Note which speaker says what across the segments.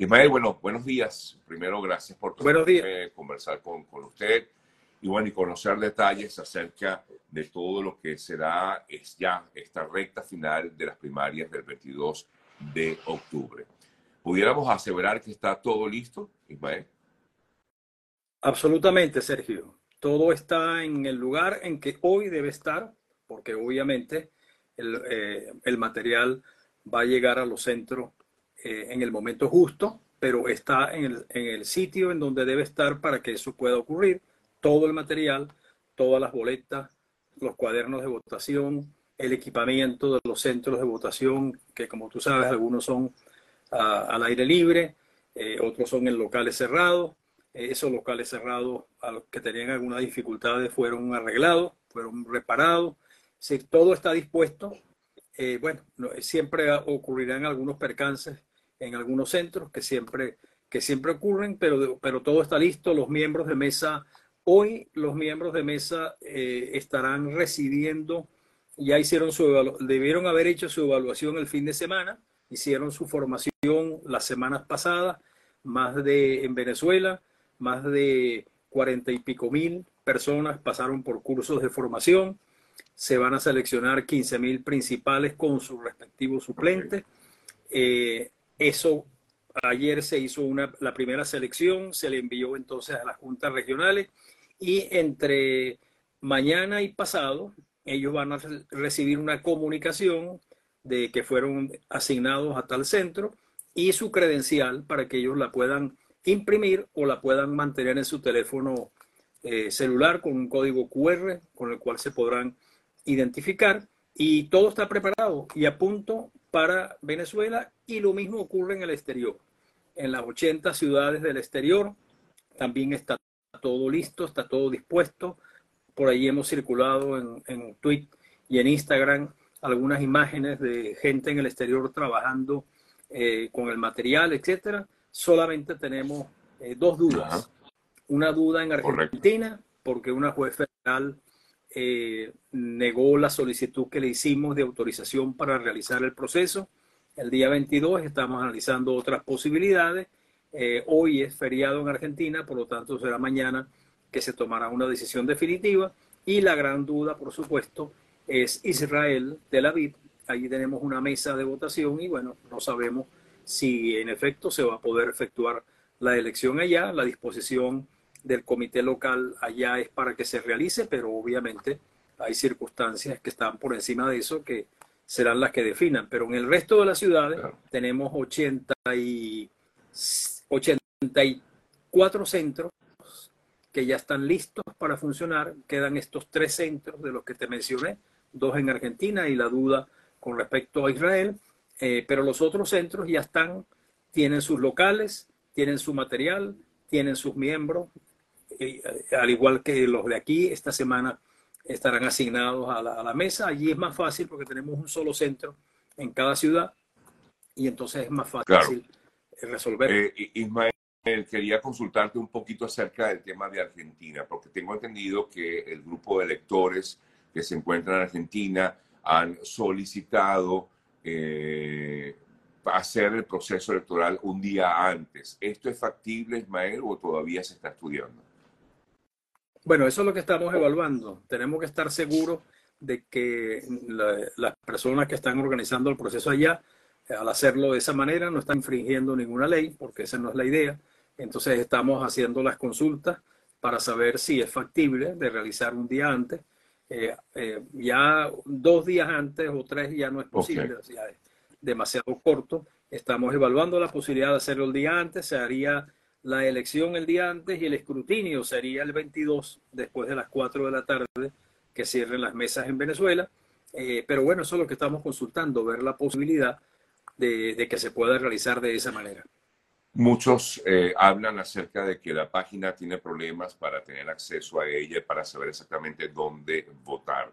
Speaker 1: Ismael, bueno, buenos días. Primero, gracias por
Speaker 2: buenos días.
Speaker 1: conversar con, con, usted y bueno, y conocer detalles acerca de todo lo que será es ya esta recta final de las primarias del 22 de octubre. ¿Pudiéramos aseverar que está todo listo, Ismael?
Speaker 2: Absolutamente, Sergio. Todo está en el lugar en que hoy debe estar, porque obviamente el, eh, el material va a llegar a los centros eh, en el momento justo, pero está en el, en el sitio en donde debe estar para que eso pueda ocurrir. Todo el material, todas las boletas, los cuadernos de votación, el equipamiento de los centros de votación, que como tú sabes, algunos son al aire libre, eh, otros son en locales cerrados. Eh, esos locales cerrados a los que tenían algunas dificultades fueron arreglados, fueron reparados. Si todo está dispuesto, eh, bueno, siempre ocurrirán algunos percances en algunos centros que siempre, que siempre ocurren, pero, pero todo está listo. Los miembros de mesa, hoy los miembros de mesa estarán recibiendo, ya hicieron su debieron haber hecho su evaluación el fin de semana hicieron su formación las semanas pasadas, más de en Venezuela, más de cuarenta y pico mil personas pasaron por cursos de formación. Se van a seleccionar 15 mil principales con sus respectivos suplentes. Eh, eso ayer se hizo la primera selección, se le envió entonces a las juntas regionales y entre mañana y pasado ellos van a recibir una comunicación de que fueron asignados a tal centro y su credencial para que ellos la puedan imprimir o la puedan mantener en su teléfono eh, celular con un código QR con el cual se podrán identificar. Y todo está preparado y a punto para Venezuela y lo mismo ocurre en el exterior. En las 80 ciudades del exterior también está todo listo, está todo dispuesto. Por ahí hemos circulado en, en Twitter y en Instagram algunas imágenes de gente en el exterior trabajando eh, con el material, etcétera. Solamente tenemos eh, dos dudas. Una duda en Argentina, porque una juez federal eh, negó la solicitud que le hicimos de autorización para realizar el proceso. El día 22 estamos analizando otras posibilidades. hoy es feriado en Argentina, por lo tanto será mañana que se tomará una decisión definitiva. Y la gran duda, por supuesto, es Israel, Tel Aviv. Allí tenemos una mesa de votación y bueno, no sabemos si en efecto se va a poder efectuar la elección allá. La disposición del comité local allá es para que se realice, pero obviamente hay circunstancias que están por encima de eso que serán las que definan. Pero en el resto de las ciudades tenemos 80 y 84 centros que ya están listos para funcionar. Quedan estos tres centros de los que te mencioné dos en Argentina y la duda con respecto a Israel, eh, pero los otros centros ya están, tienen sus locales, tienen su material, tienen sus miembros, al igual que los de aquí, esta semana estarán asignados a la, mesa. Allí es más fácil porque tenemos un solo centro en cada ciudad y entonces es más fácil resolver.
Speaker 1: Eh, Ismael, quería consultarte un poquito acerca del tema de Argentina, porque tengo entendido que el grupo de electores que se encuentran en Argentina han solicitado eh, hacer el proceso electoral un día antes. ¿Esto es factible, Ismael, o todavía se está estudiando?
Speaker 2: Bueno, eso es lo que estamos evaluando. Tenemos que estar seguros de que las personas que están organizando el proceso allá, al hacerlo de esa manera, no están infringiendo ninguna ley, porque esa no es la idea. Entonces estamos haciendo las consultas para saber si es factible de realizar un día antes eh, eh, ya dos días antes o tres ya no es posible, es demasiado corto. Estamos evaluando la posibilidad de hacerlo el día antes, se haría la elección el día antes y el escrutinio sería el 22 después de las 4 de la tarde que cierren las mesas en Venezuela. Eh, pero bueno, eso es lo que estamos consultando, ver la posibilidad de que se pueda realizar de esa manera.
Speaker 1: Muchos eh, hablan acerca de que la página tiene problemas para tener acceso a ella, para saber exactamente dónde votar.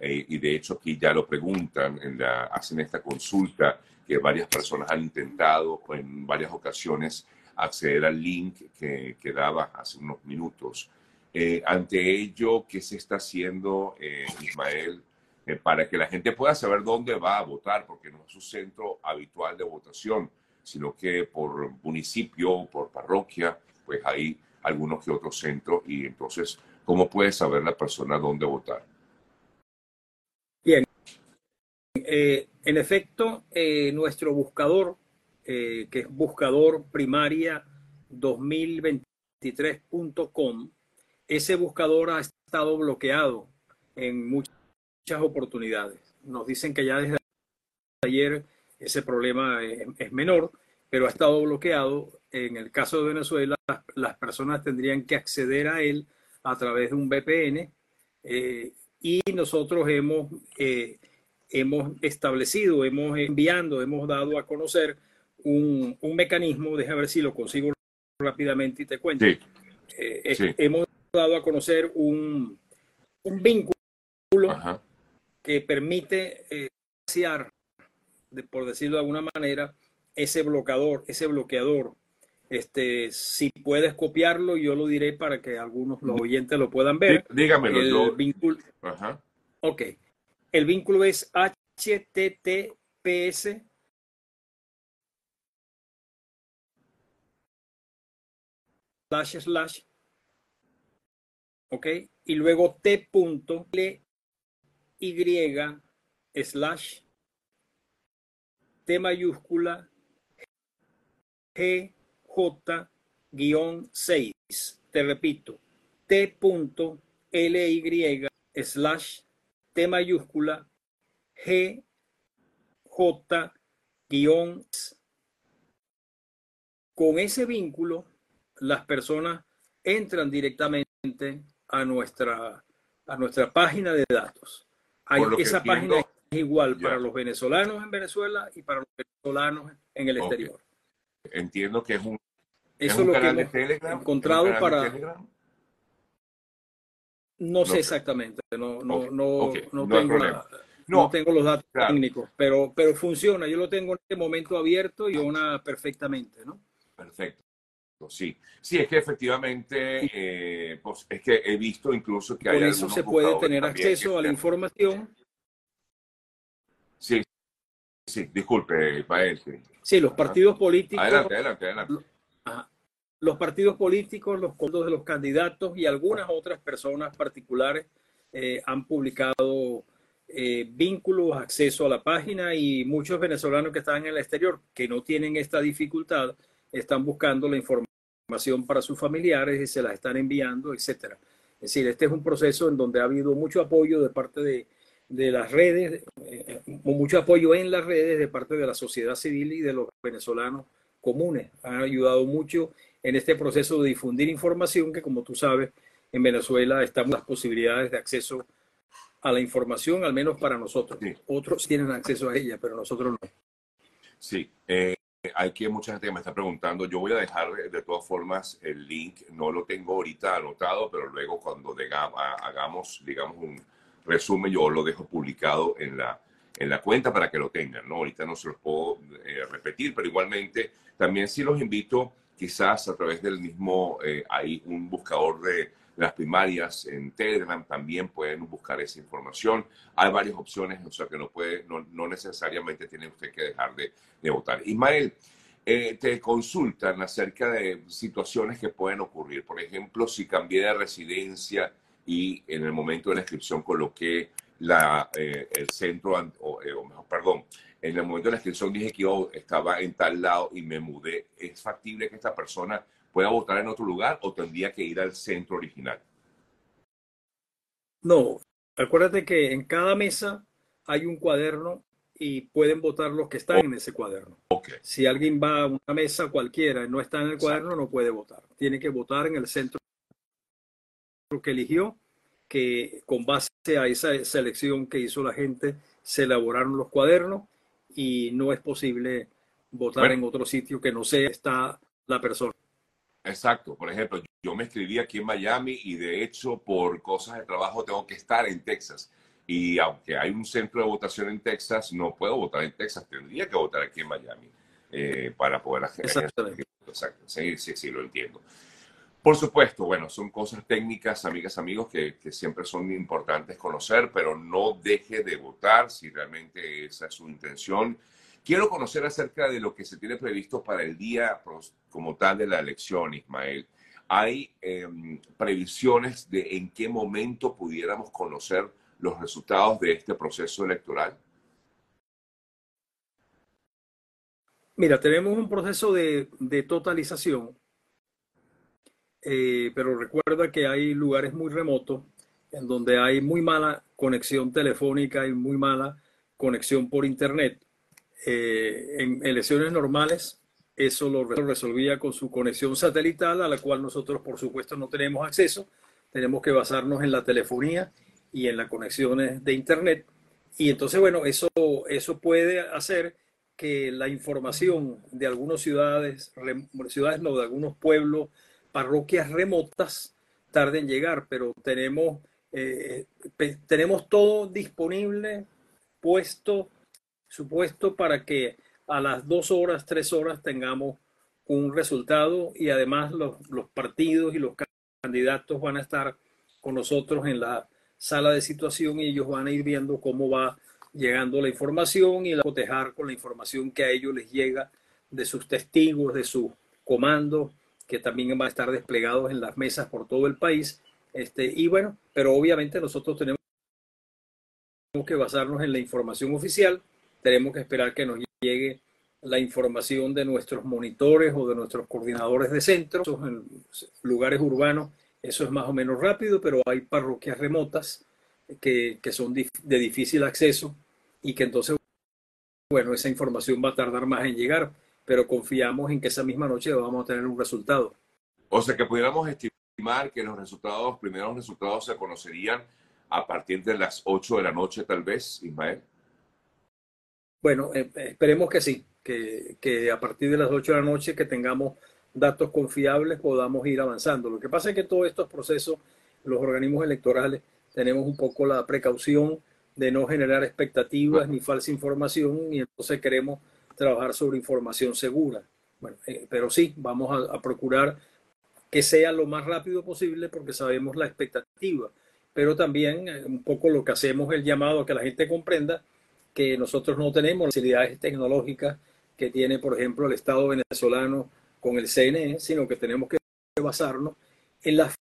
Speaker 1: Eh, y de hecho aquí ya lo preguntan, en la, hacen esta consulta que varias personas han intentado en varias ocasiones acceder al link que, que daba hace unos minutos. Eh, ante ello, ¿qué se está haciendo, Ismael, para que la gente pueda saber dónde va a votar? Porque no es su centro habitual de votación sino que por municipio, por parroquia, pues hay algunos que otros centros y entonces, ¿cómo puede saber la persona dónde votar?
Speaker 2: Bien. Eh, en efecto, eh, nuestro buscador, eh, que es buscador primaria 2023.com, ese buscador ha estado bloqueado en muchas oportunidades. Nos dicen que ya desde ayer ese problema es, menor, pero ha estado bloqueado. En el caso de Venezuela, las, personas tendrían que acceder a él a través de un VPN eh, y nosotros hemos, eh, hemos establecido, hemos enviando, hemos dado a conocer un, mecanismo, déjame ver si lo consigo rápidamente y te cuento. Eh, hemos dado a conocer un, un vínculo que permite eh, por decirlo de alguna manera, ese bloqueador, ese bloqueador. Este, si puedes copiarlo, yo lo diré para que algunos los oyentes lo puedan ver.
Speaker 1: Dígamelo.
Speaker 2: El vínculo. Ok. El vínculo es HTTPS slash slash ok y luego t punto y slash T mayúscula G J guion 6. Te repito, T punto L Y slash T mayúscula G J guion con ese vínculo las personas entran directamente a nuestra a nuestra página de datos esa página es igual para los venezolanos en Venezuela y para los venezolanos en el exterior.
Speaker 1: Entiendo que es un,
Speaker 2: Eso es, lo que hemos Telegram, encontrado para... No sé exactamente, no, no, no, no, tengo no, tengo los datos técnicos, pero, pero funciona. Yo lo tengo en este momento abierto y una perfectamente, ¿no?
Speaker 1: Perfecto. Sí, sí, es que efectivamente, eh, pues, es que he visto incluso que
Speaker 2: hay. Por eso se puede tener acceso a la información.
Speaker 1: Sí, sí, disculpe, Pael.
Speaker 2: Sí, los partidos políticos. Adelante, adelante, adelante. Los partidos políticos, los contos de los candidatos y algunas otras personas particulares eh, han publicado eh, vínculos, acceso a la página y muchos venezolanos que están en el exterior que no tienen esta dificultad están buscando la información para sus familiares y se la están enviando, etcétera. Es decir, este es un proceso en donde ha habido mucho apoyo de parte de, de las redes, eh, mucho apoyo en las redes de parte de la sociedad civil y de los venezolanos comunes. Han ayudado mucho en este proceso de difundir información que, como tú sabes, en Venezuela estamos las posibilidades de acceso a la información, al menos para nosotros. Otros tienen acceso a ella, pero nosotros no.
Speaker 1: Sí, eh, hay que mucha gente que me está preguntando. Yo voy a dejar de todas formas el link. No lo tengo ahorita anotado, pero luego cuando hagamos, digamos, un resumen, yo lo dejo publicado en la, en la cuenta para que lo tengan. ¿no? Ahorita no se los puedo eh, repetir, pero igualmente también sí los invito, quizás a través del mismo, eh, hay un buscador de las primarias en Telegram también pueden buscar esa información. Hay varias opciones, o sea que no, puede, no, necesariamente tiene usted que dejar de, votar. Ismael, eh, te consultan acerca de situaciones que pueden ocurrir. Por ejemplo, si cambié de residencia y en el momento de la inscripción coloqué la, eh, el centro, eh, o, mejor, perdón, en el momento de la inscripción dije que yo estaba en tal lado y me mudé. ¿Es factible que esta persona pueda votar en otro lugar o tendría que ir al centro original?
Speaker 2: No, acuérdate que en cada mesa hay un cuaderno y pueden votar los que están en ese cuaderno. Si alguien va a una mesa cualquiera y no está en el cuaderno, no puede votar. Tiene que votar en el centro que eligió, que con base a esa selección que hizo la gente, se elaboraron los cuadernos y no es posible votar en otro sitio que no sea está la persona.
Speaker 1: Exacto. Por ejemplo, yo me escribí aquí en Miami y de hecho por cosas de trabajo tengo que estar en Texas. Y aunque hay un centro de votación en Texas, no puedo votar en Texas. Tendría que votar aquí en Miami eh, para poder hacer. Exacto. Sí, sí, sí, lo entiendo. Por supuesto, bueno, son cosas técnicas, amigas, amigos, que, que, siempre son importantes conocer, pero no deje de votar si realmente esa es su intención Quiero conocer acerca de lo que se tiene previsto para el día como tal de la elección, Ismael. ¿Hay em, previsiones de en qué momento pudiéramos conocer los resultados de este proceso electoral?
Speaker 2: Mira, tenemos un proceso de, totalización, eh, pero recuerda que hay lugares muy remotos en donde hay muy mala conexión telefónica y muy mala conexión por internet. Eh, en elecciones normales, eso lo resolvía con su conexión satelital, a la cual nosotros, por supuesto, no tenemos acceso. Tenemos que basarnos en la telefonía y en las conexiones de internet. Y entonces, bueno, eso, eso puede hacer que la información de algunas ciudades, ciudades no, de algunos pueblos, parroquias remotas, tarde en llegar, pero tenemos, eh, tenemos todo disponible, puesto, supuesto para que a las dos horas, tres horas tengamos un resultado y además los, los partidos y los candidatos van a estar con nosotros en la sala de situación y ellos van a ir viendo cómo va llegando la información y la cotejar con la información que a ellos les llega de sus testigos, de sus comandos, que también van a estar desplegados en las mesas por todo el país. Este, y bueno, pero obviamente nosotros tenemos que basarnos en la información oficial, tenemos que esperar que nos llegue la información de nuestros monitores o de nuestros coordinadores de centros en lugares urbanos. Eso es más o menos rápido, pero hay parroquias remotas que, que son de difícil acceso y que entonces, bueno, esa información va a tardar más en llegar, pero confiamos en que esa misma noche vamos a tener un resultado.
Speaker 1: O sea que pudiéramos estimar que los resultados, primeros resultados se conocerían a partir de las 8 de la noche, tal vez, Ismael.
Speaker 2: Bueno, eh, esperemos que sí, que, a partir de las 8 de la noche que tengamos datos confiables podamos ir avanzando. Lo que pasa es que todos estos procesos, los organismos electorales, tenemos un poco la precaución de no generar expectativas ni falsa información y entonces queremos trabajar sobre información segura. Bueno, eh, pero sí, vamos a, procurar que sea lo más rápido posible porque sabemos la expectativa, pero también eh, un poco lo que hacemos el llamado a que la gente comprenda que nosotros no tenemos facilidades tecnológicas que tiene, por ejemplo, el Estado venezolano con el CNE, sino que tenemos que basarnos en las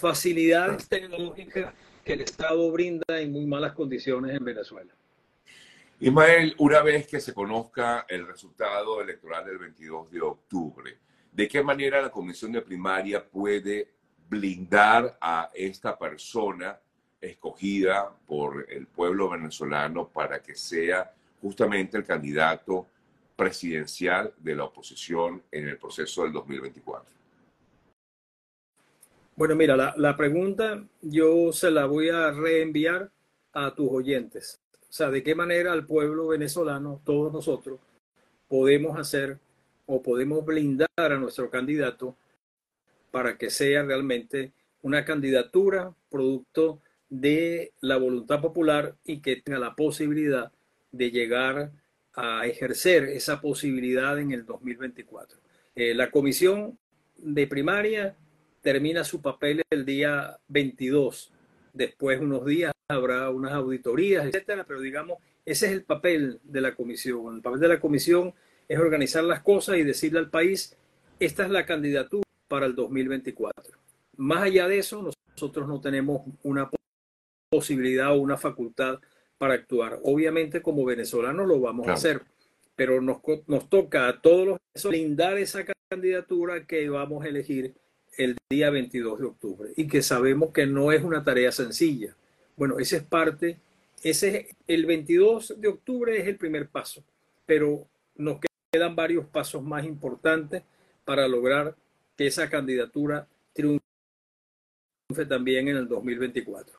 Speaker 2: facilidades tecnológicas que el Estado brinda en muy malas condiciones en Venezuela.
Speaker 1: Ismael, una vez que se conozca el resultado electoral del 22 de octubre, ¿de qué manera la Comisión de Primaria puede blindar a esta persona escogida por el pueblo venezolano para que sea justamente el candidato presidencial de la oposición en el proceso del 2024?
Speaker 2: Bueno, mira, la, pregunta yo se la voy a reenviar a tus oyentes. O sea, ¿de qué manera al pueblo venezolano, todos nosotros, podemos hacer o podemos blindar a nuestro candidato para que sea realmente una candidatura producto de la voluntad popular y que tenga la posibilidad de llegar a ejercer esa posibilidad en el 2024. Eh, la comisión de primaria termina su papel el día 22. Después, unos días, habrá unas auditorías, etcétera, pero digamos, ese es el papel de la comisión. El papel de la comisión es organizar las cosas y decirle al país, esta es la candidatura para el 2024. Más allá de eso, nosotros no tenemos una posibilidad o una facultad para actuar. Obviamente, como venezolanos lo vamos a hacer, pero nos, nos toca a todos los blindar esa candidatura que vamos a elegir el día 22 de octubre y que sabemos que no es una tarea sencilla. Bueno, ese es parte, ese es, el 22 de octubre es el primer paso, pero nos quedan varios pasos más importantes para lograr que esa candidatura triunfe también en el 2024.